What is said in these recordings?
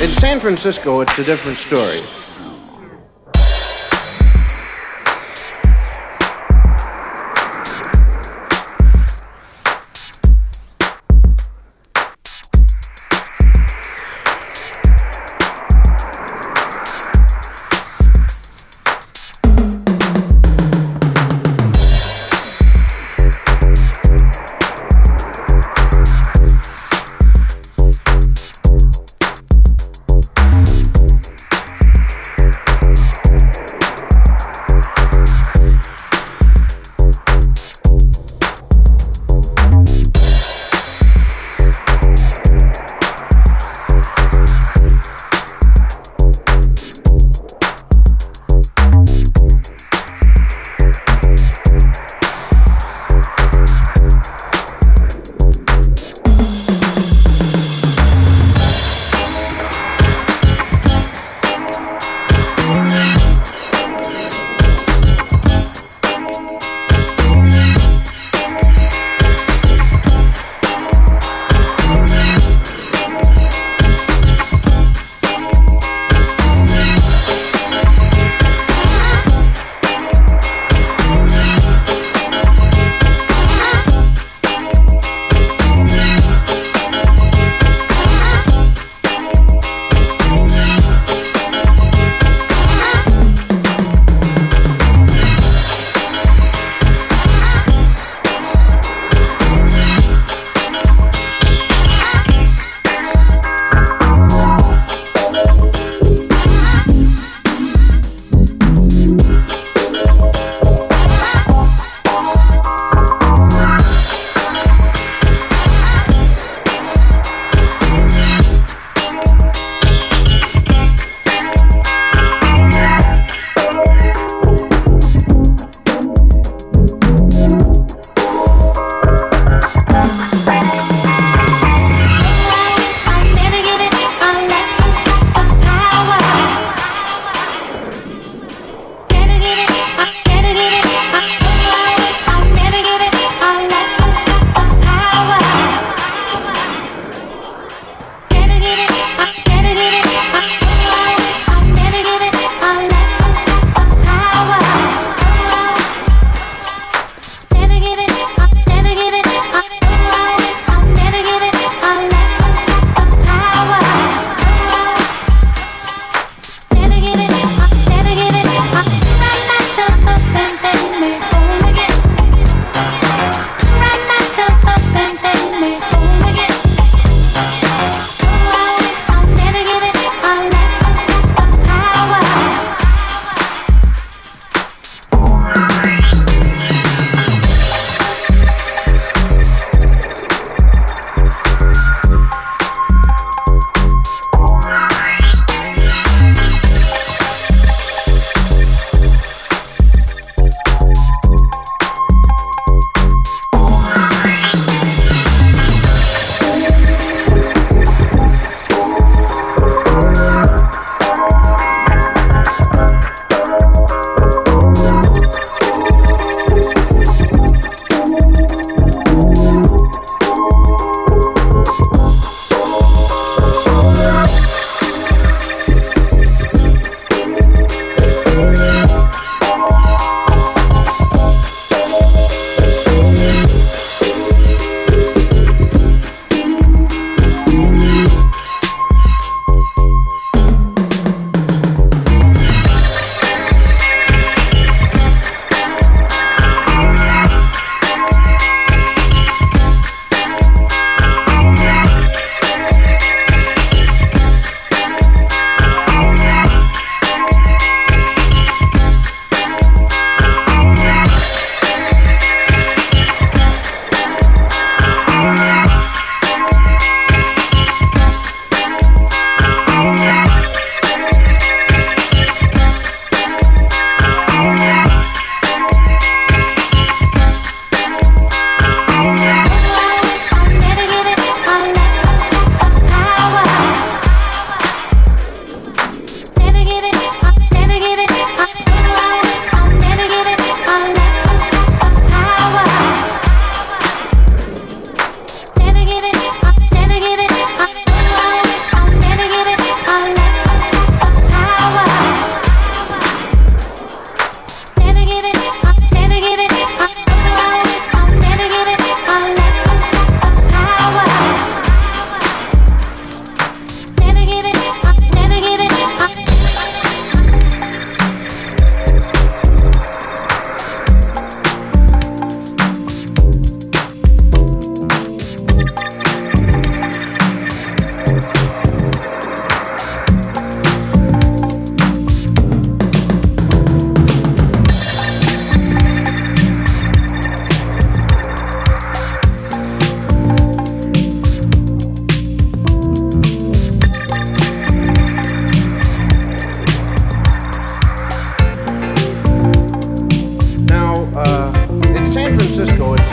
In San Francisco, it's a different story.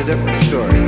Francisco, it's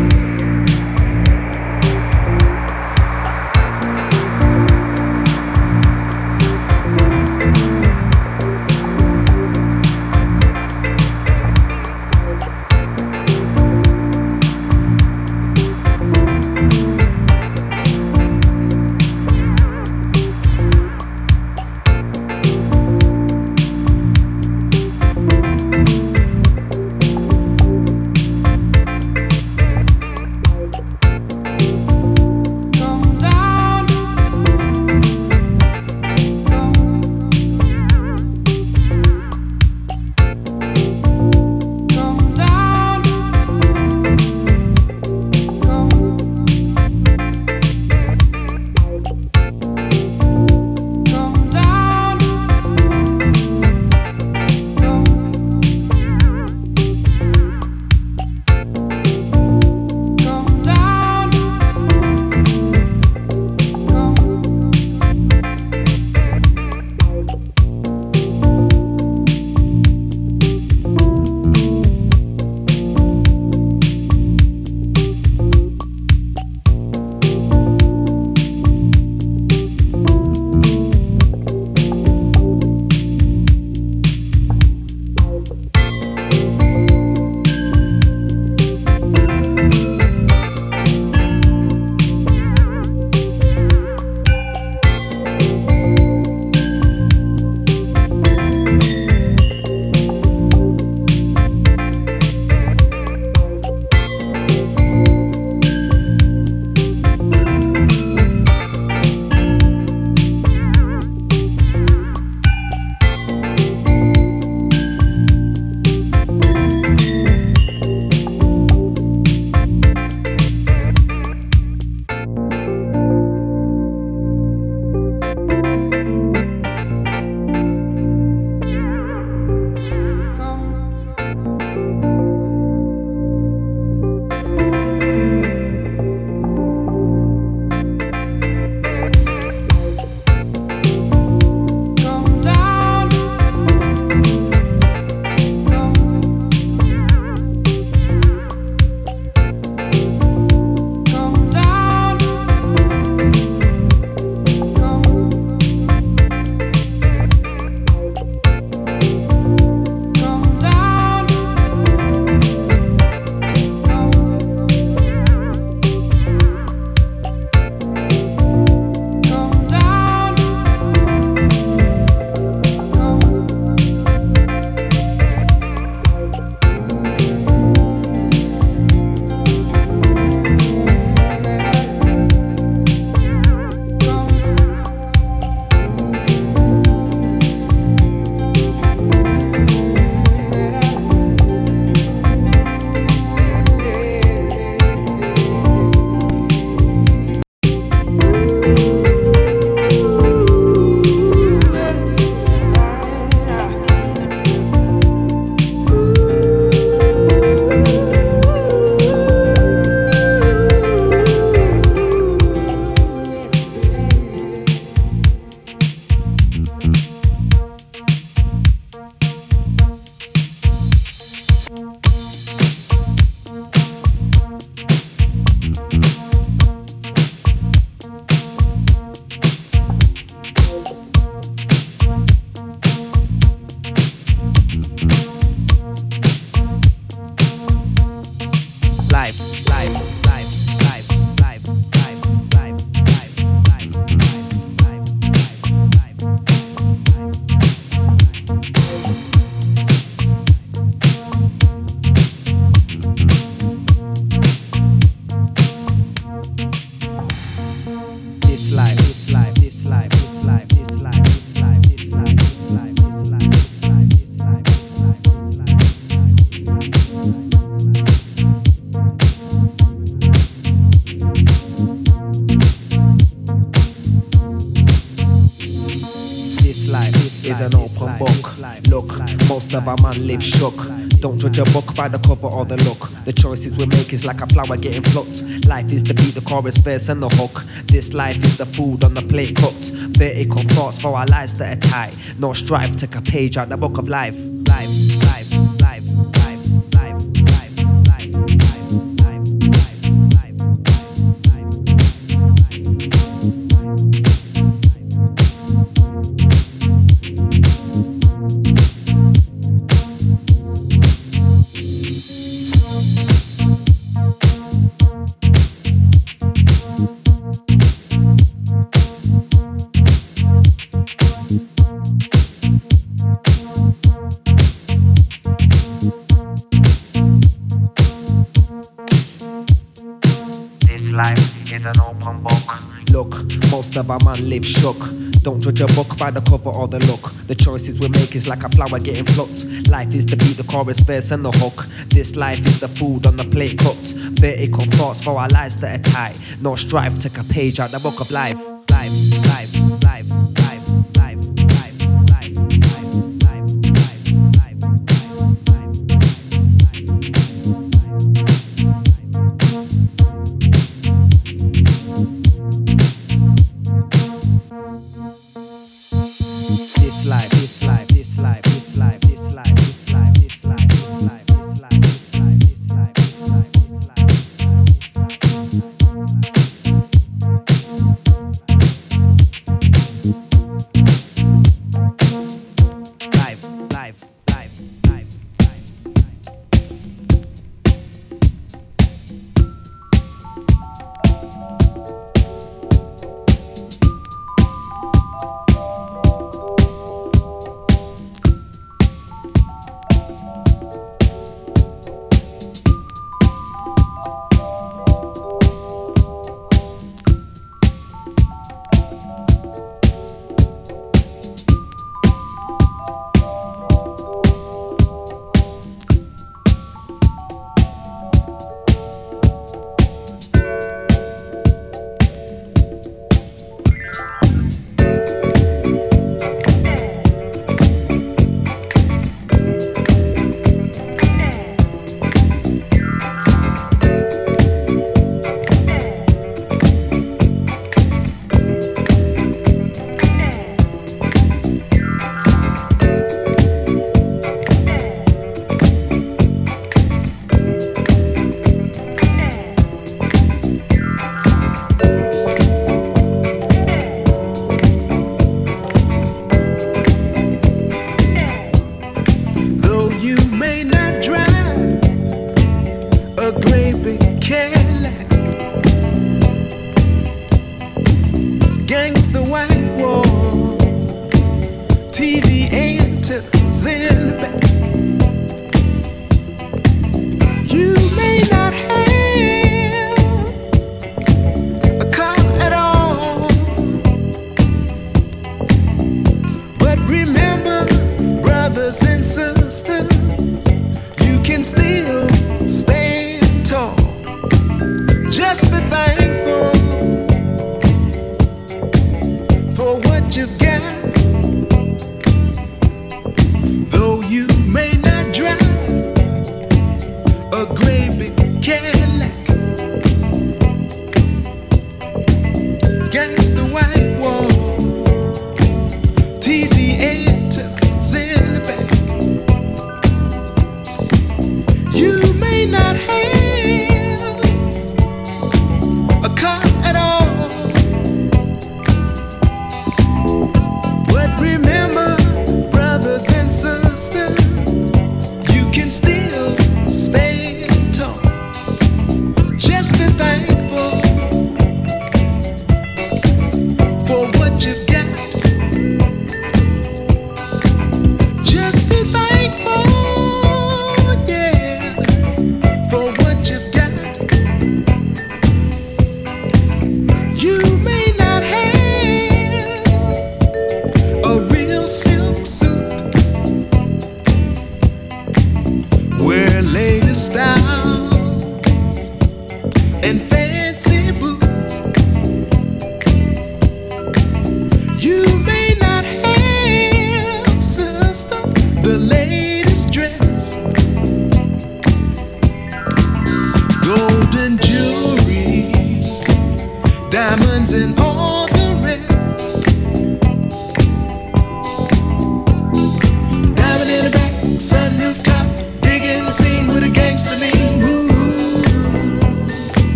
a different story. live shook. Don't judge a book by the cover or the look. The choices we make is like a flower getting plucked. Life is the beat, the chorus, verse, and the hook. This life is the food on the plate cooked. Vertical thoughts for our lives that are tight. No strife, take a page out the book of life. by man lives shook. Don't judge a book by the cover or the look. The choices we make is like a flower getting plucked. Life is the beat, the chorus, verse, and the hook. This life is the food on the plate cooked. Vertical thoughts for our lives that are tight. No strife, take a page out the book of life. Life, life.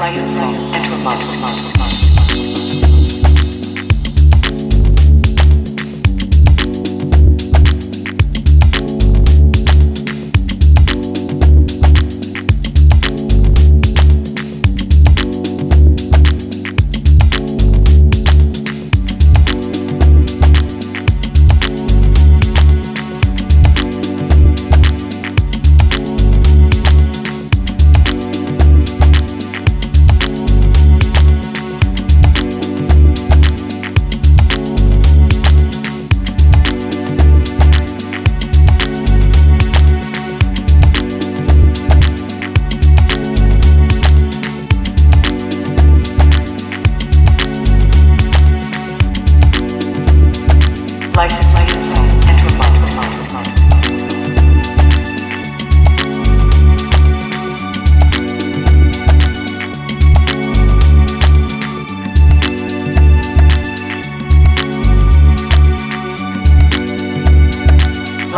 remote.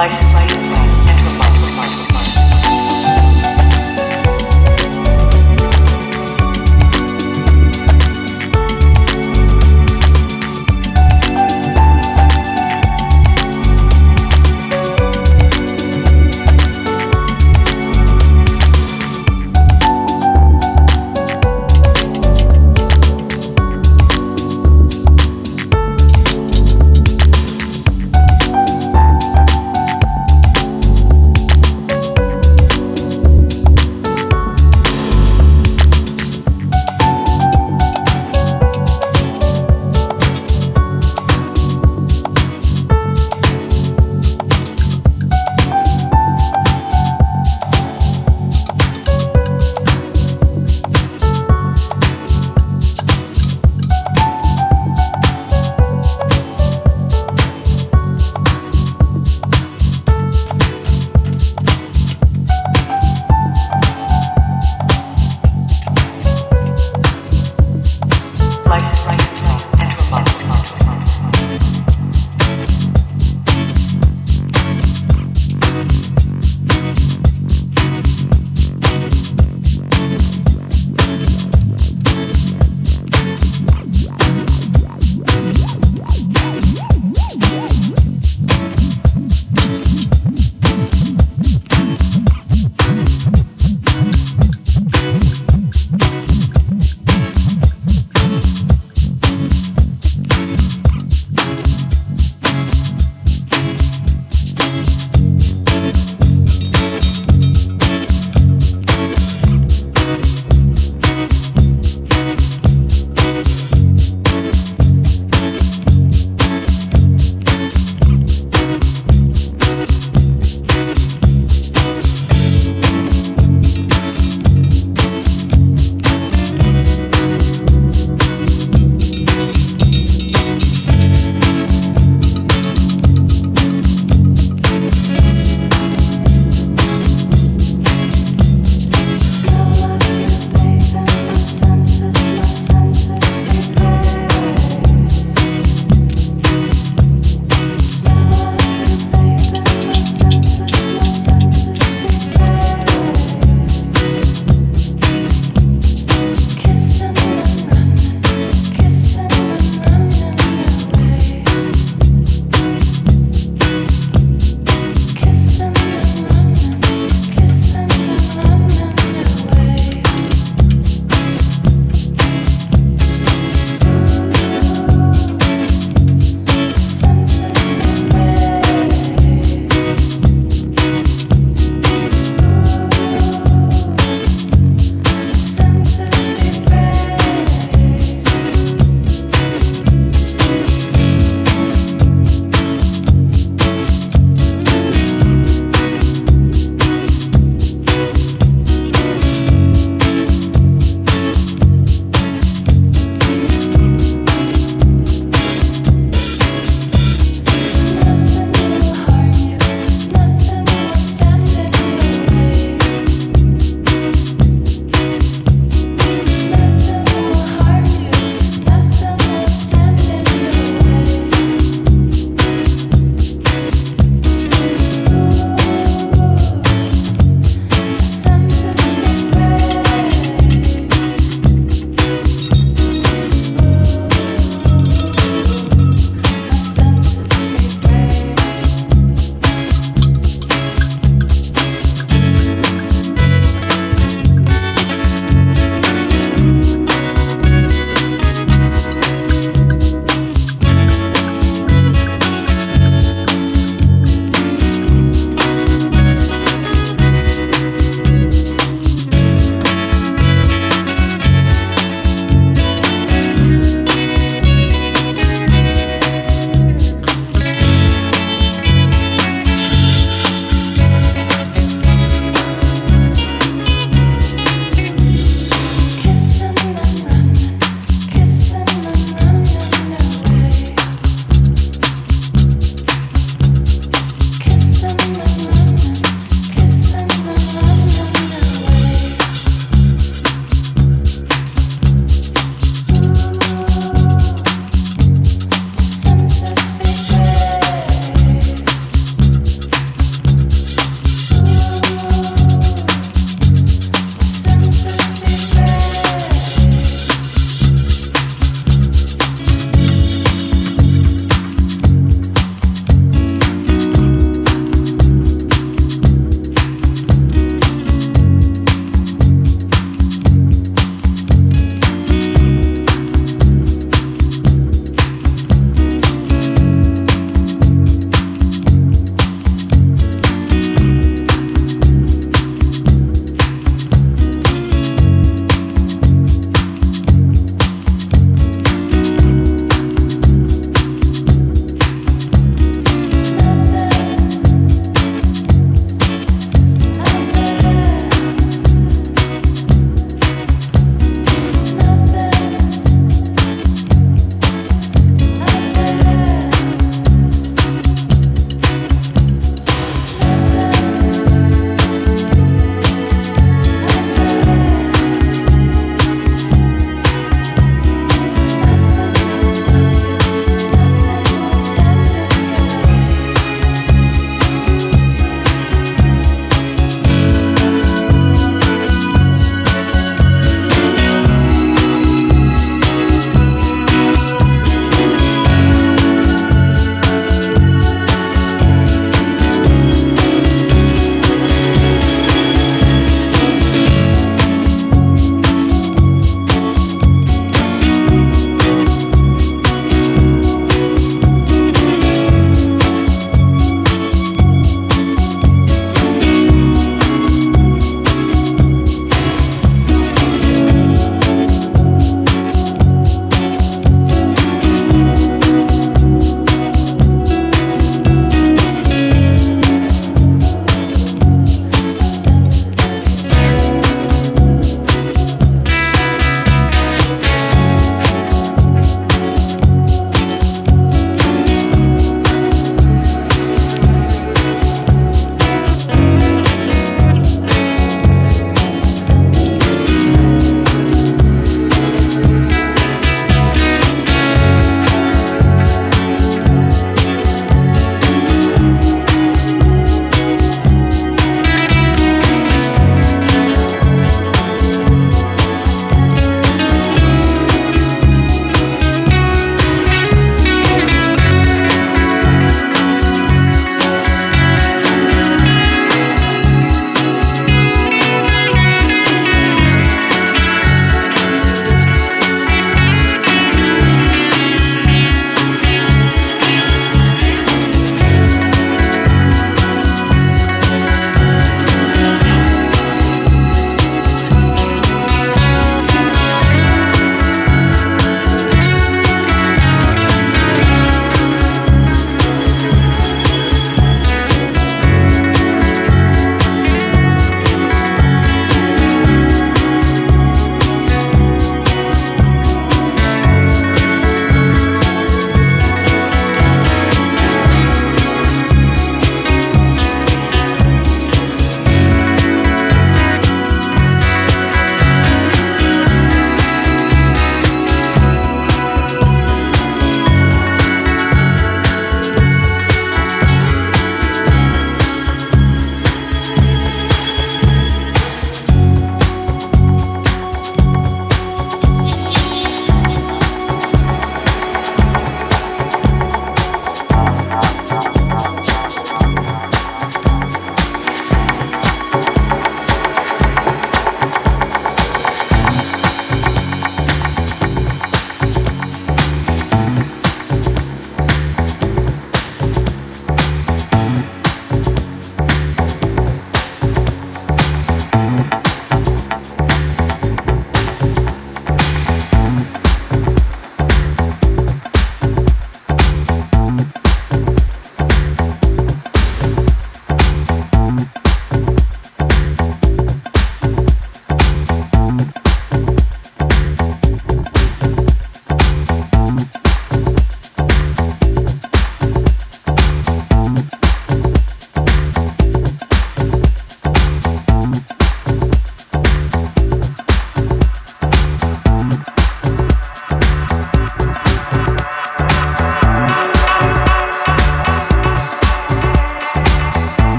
life is like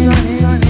Sunny. Rain,